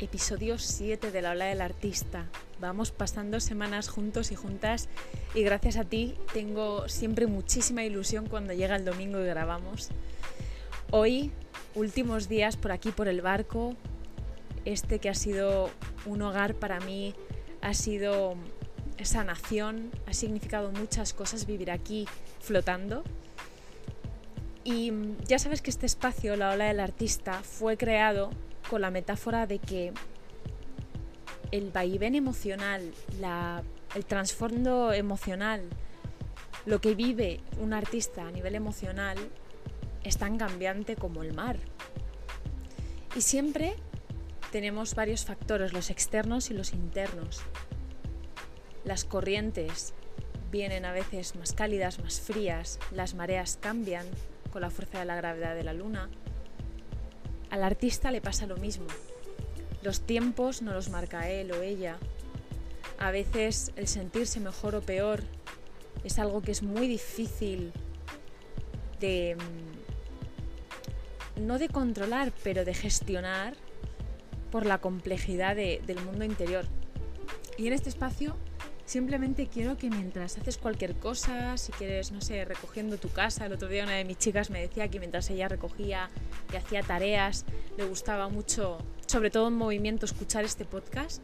episodio 7 de la ola del artista. Vamos pasando semanas juntos y juntas y gracias a ti tengo siempre muchísima ilusión cuando llega el domingo y grabamos. Hoy, últimos días por aquí por el barco, este que ha sido un hogar para mí, ha sido sanación, ha significado muchas cosas vivir aquí flotando. Y ya sabes que este espacio, la ola del artista, fue creado con la metáfora de que el vaivén emocional, el trasfondo emocional, lo que vive un artista a nivel emocional es tan cambiante como el mar. Y siempre tenemos varios factores, los externos y los internos. Las corrientes vienen a veces más cálidas, más frías, las mareas cambian con la fuerza de la gravedad de la luna. Al artista le pasa lo mismo. Los tiempos no los marca él o ella. A veces el sentirse mejor o peor es algo que es muy difícil de... Mm, no de controlar, pero de gestionar por la complejidad del mundo interior. Y en este espacio Simplemente quiero que mientras haces cualquier cosa, si quieres, no sé, recogiendo tu casa, el otro día una de mis chicas me decía que mientras ella recogía y hacía tareas, le gustaba mucho, sobre todo en movimiento, escuchar este podcast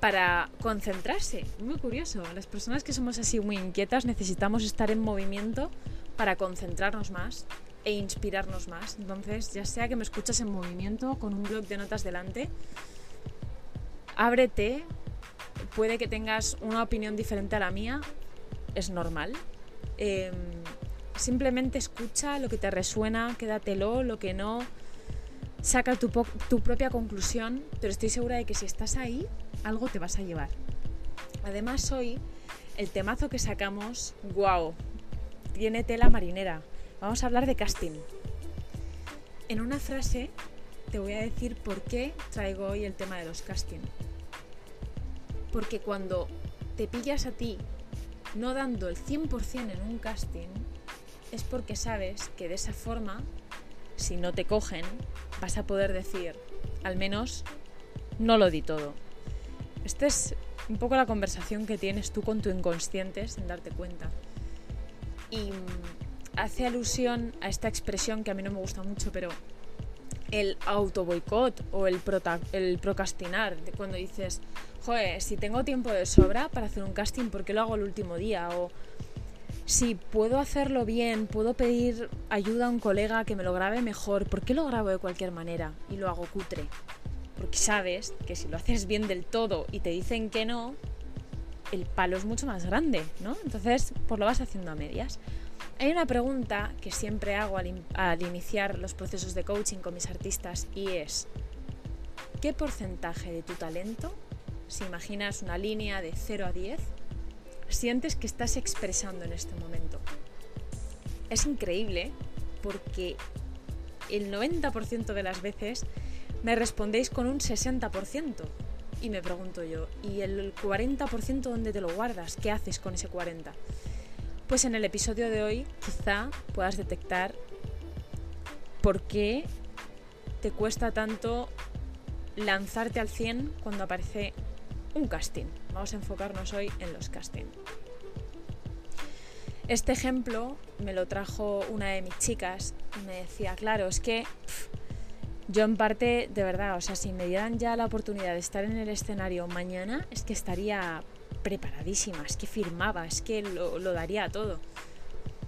para concentrarse. Muy curioso, las personas que somos así muy inquietas necesitamos estar en movimiento para concentrarnos más e inspirarnos más. Entonces, ya sea que me escuchas en movimiento con un blog de notas delante, ábrete, puede que tengas una opinión diferente a la mía, es normal. Em, simplemente escucha lo que te resuena, quédatelo, lo que no, saca tu, propia conclusión, pero estoy segura de que si estás ahí, algo te vas a llevar. Además hoy, el temazo que sacamos, wow, tiene tela marinera. Vamos a hablar de casting. En una frase te voy a decir por qué traigo hoy el tema de los casting. Porque cuando te pillas a ti no dando el 100% en un casting, es porque sabes que de esa forma, si no te cogen, vas a poder decir, al menos, no lo di todo. Esta es un poco la conversación que tienes tú con tu inconsciente sin darte cuenta. Y mm, hace alusión a esta expresión que a mí no me gusta mucho, pero el auto boicot o el, el procrastinar, cuando dices, joder, si tengo tiempo de sobra para hacer un casting, ¿por qué lo hago el último día? O si puedo hacerlo bien, puedo pedir ayuda a un colega que me lo grabe mejor, ¿por qué lo grabo de cualquier manera y lo hago cutre? Porque sabes que si lo haces bien del todo y te dicen que no, el palo es mucho más grande, ¿no? Entonces, pues lo vas haciendo a medias. Hay una pregunta que siempre hago al, iniciar los procesos de coaching con mis artistas y es, ¿qué porcentaje de tu talento, si imaginas una línea de 0 a 10, sientes que estás expresando en este momento? Es increíble porque el 90% de las veces me respondéis con un 60%. Y me pregunto yo, ¿y el 40% dónde te lo guardas? ¿Qué haces con ese 40%? Pues en el episodio de hoy quizá puedas detectar por qué te cuesta tanto lanzarte al 100 cuando aparece un casting. Vamos a enfocarnos hoy en los castings. Este ejemplo me lo trajo una de mis chicas y me decía, claro, es que yo en parte, de verdad, o sea, si me dieran ya la oportunidad de estar en el escenario mañana, es que estaría preparadísima, es que firmaba, es que lo, daría todo.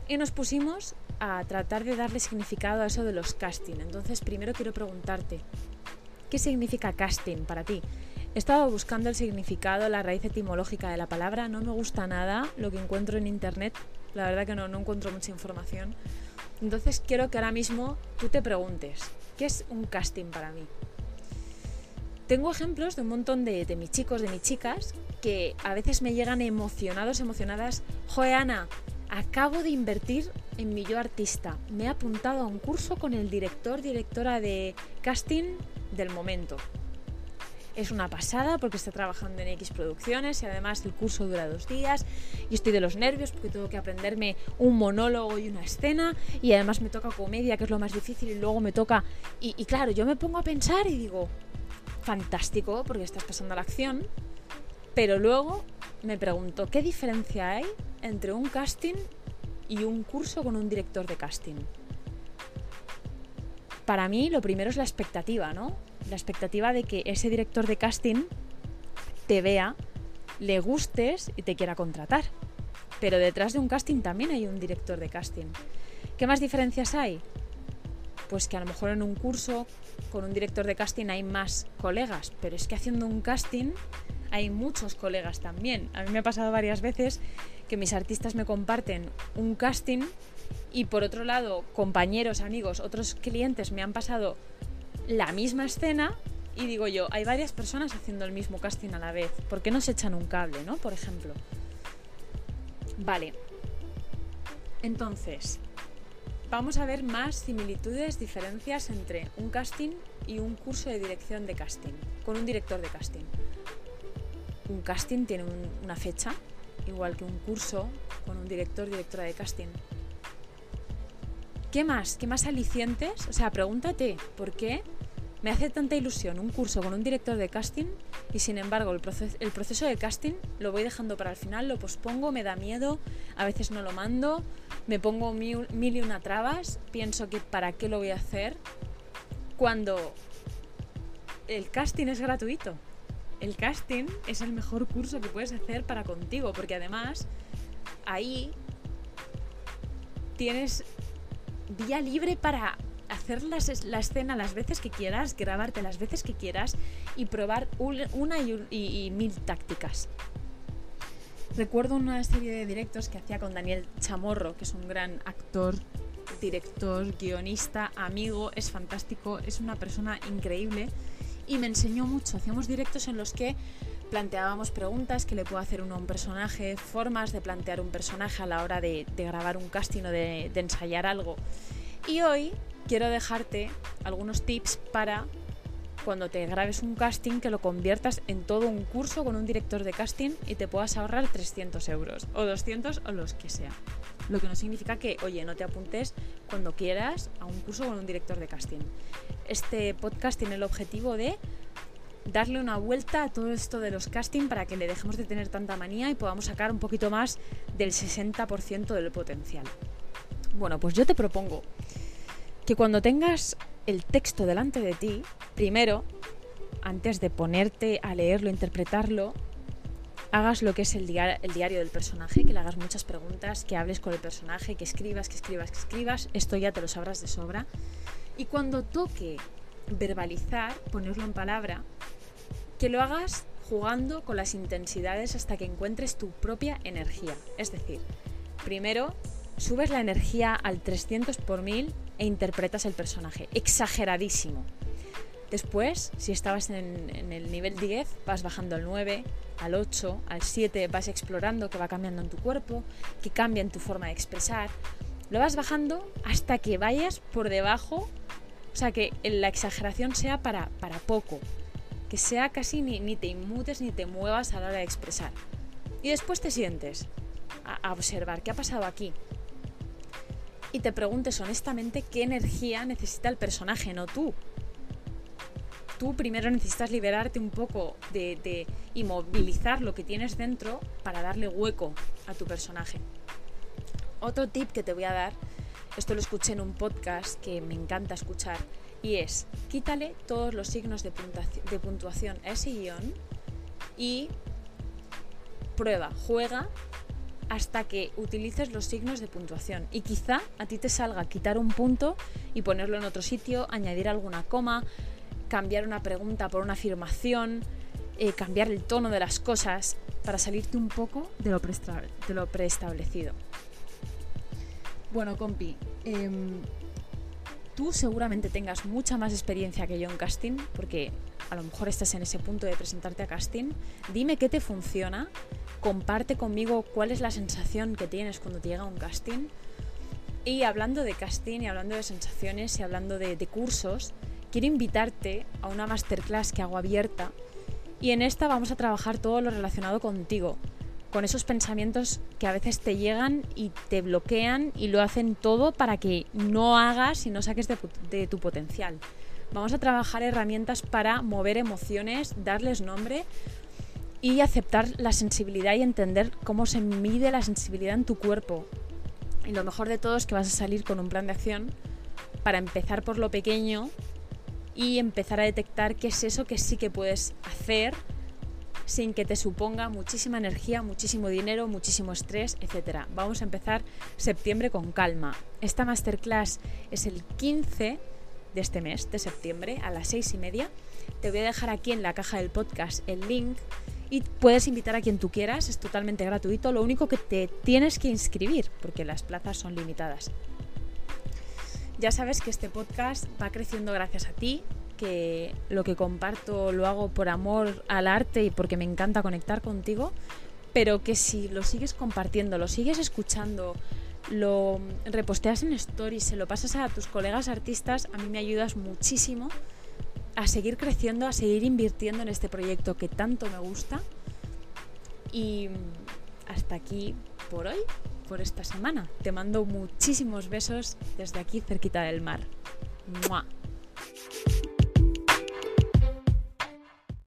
Y nos pusimos a tratar de darle significado a eso de los casting. Entonces, primero quiero preguntarte, ¿qué significa casting para ti? He estado buscando el significado, la raíz etimológica de la palabra, no me gusta nada lo que encuentro en internet, la verdad que no, no encuentro mucha información. Entonces quiero que ahora mismo tú te preguntes, ¿qué es un casting para mí? Tengo ejemplos de un montón de, de mis chicos, de mis chicas, que a veces me llegan emocionados, emocionadas. Joe, Ana, acabo de invertir en mi yo artista. Me he apuntado a un curso con el director, directora de casting del momento. Es una pasada porque está trabajando en X producciones y además el curso dura dos días y estoy de los nervios porque tengo que aprenderme un monólogo y una escena y además me toca comedia que es lo más difícil y luego me toca... Y, y claro, yo me pongo a pensar y digo, fantástico porque estás pasando a la acción, pero luego me pregunto, ¿qué diferencia hay entre un casting y un curso con un director de casting? Para mí lo primero es la expectativa, ¿no? La expectativa de que ese director de casting te vea, le gustes y te quiera contratar. Pero detrás de un casting también hay un director de casting. ¿Qué más diferencias hay? Pues que a lo mejor en un curso con un director de casting hay más colegas, pero es que haciendo un casting hay muchos colegas también. A mí me ha pasado varias veces que mis artistas me comparten un casting y por otro lado compañeros, amigos, otros clientes me han pasado la misma escena y digo yo, hay varias personas haciendo el mismo casting a la vez. ¿Por qué no se echan un cable, no? Por ejemplo. Vale. Entonces, vamos a ver más similitudes, diferencias entre un casting y un curso de dirección de casting, con un director de casting. Un casting tiene una fecha, igual que un curso con un director, directora de casting. ¿Qué más? ¿Qué más alicientes? O sea, pregúntate, ¿por qué me hace tanta ilusión un curso con un director de casting y sin embargo el, proceso de casting lo voy dejando para el final, lo pospongo, me da miedo, a veces no lo mando, me pongo mil, y una trabas, pienso que para qué lo voy a hacer cuando el casting es gratuito. El casting es el mejor curso que puedes hacer para contigo, porque además ahí tienes vía libre para hacer la escena las veces que quieras, grabarte las veces que quieras y probar una y, mil tácticas. Recuerdo una serie de directos que hacía con Daniel Chamorro, que es un gran actor, director, guionista, amigo, es fantástico, es una persona increíble y me enseñó mucho. Hacíamos directos en los que planteábamos preguntas que le puedo hacer uno a un personaje, formas de plantear un personaje a la hora de, grabar un casting o de ensayar algo. Y hoy quiero dejarte algunos tips para cuando te grabes un casting que lo conviertas en todo un curso con un director de casting y te puedas ahorrar 300 euros o 200 o los que sea. Lo que no significa que, oye, no te apuntes cuando quieras a un curso con un director de casting. Este podcast tiene el objetivo de darle una vuelta a todo esto de los casting para que le dejemos de tener tanta manía y podamos sacar un poquito más del 60% del potencial. Bueno, pues yo te propongo que cuando tengas el texto delante de ti, primero, antes de ponerte a leerlo, interpretarlo, hagas lo que es el, diario del personaje, que le hagas muchas preguntas, que hables con el personaje, que escribas, que escribas, que escribas, esto ya te lo sabrás de sobra. Y cuando toque verbalizar, ponerlo en palabra, que lo hagas jugando con las intensidades hasta que encuentres tu propia energía. Es decir, primero subes la energía al 300 por 1000 e interpretas el personaje. Exageradísimo. Después, si estabas en, el nivel 10, vas bajando al 9, al 8, al 7, vas explorando qué va cambiando en tu cuerpo, que cambia en tu forma de expresar. Lo vas bajando hasta que vayas por debajo, o sea, que la exageración sea para, para poco, que sea casi ni, ni te inmutes ni te muevas a la hora de expresar. Y después te sientes a observar qué ha pasado aquí, y te preguntes honestamente qué energía necesita el personaje, no tú. Tú primero necesitas liberarte un poco de, de inmovilizar lo que tienes dentro para darle hueco a tu personaje. Otro tip que te voy a dar, esto lo escuché en un podcast que me encanta escuchar, y es quítale todos los signos de de puntuación a ese guion y prueba, juega hasta que utilices los signos de puntuación. Y quizá a ti te salga quitar un punto y ponerlo en otro sitio, añadir alguna coma, cambiar una pregunta por una afirmación, eh, cambiar el tono de las cosas para salirte un poco de lo, preestablecido. Bueno, compi, em, tú seguramente tengas mucha más experiencia que yo en casting, porque a lo mejor estás en ese punto de presentarte a casting. Dime qué te funciona comparte conmigo cuál es la sensación que tienes cuando te llega un casting. Y hablando de casting y hablando de sensaciones y hablando de, cursos, quiero invitarte a una masterclass que hago abierta y en esta vamos a trabajar todo lo relacionado contigo, con esos pensamientos que a veces te llegan y te bloquean y lo hacen todo para que no hagas y no saques de, tu potencial. Vamos a trabajar herramientas para mover emociones, darles nombre y aceptar la sensibilidad y entender cómo se mide la sensibilidad en tu cuerpo. Y lo mejor de todo es que vas a salir con un plan de acción para empezar por lo pequeño y empezar a detectar qué es eso que sí que puedes hacer sin que te suponga muchísima energía, muchísimo dinero, muchísimo estrés, etc. Vamos a empezar septiembre con calma. Esta masterclass es el 15 de este mes, de septiembre, a las 6 y media. Te voy a dejar aquí en la caja del podcast el link y puedes invitar a quien tú quieras, es totalmente gratuito, lo único que te tienes que inscribir porque las plazas son limitadas. Ya sabes que este podcast va creciendo gracias a ti, que lo que comparto lo hago por amor al arte y porque me encanta conectar contigo, pero que si lo sigues compartiendo, lo sigues escuchando, lo reposteas en stories, se lo pasas a tus colegas artistas, a mí me ayudas muchísimo a seguir creciendo, a seguir invirtiendo en este proyecto que tanto me gusta. Y hasta aquí por hoy, por esta semana. Te mando muchísimos besos desde aquí cerquita del mar. ¡Mua!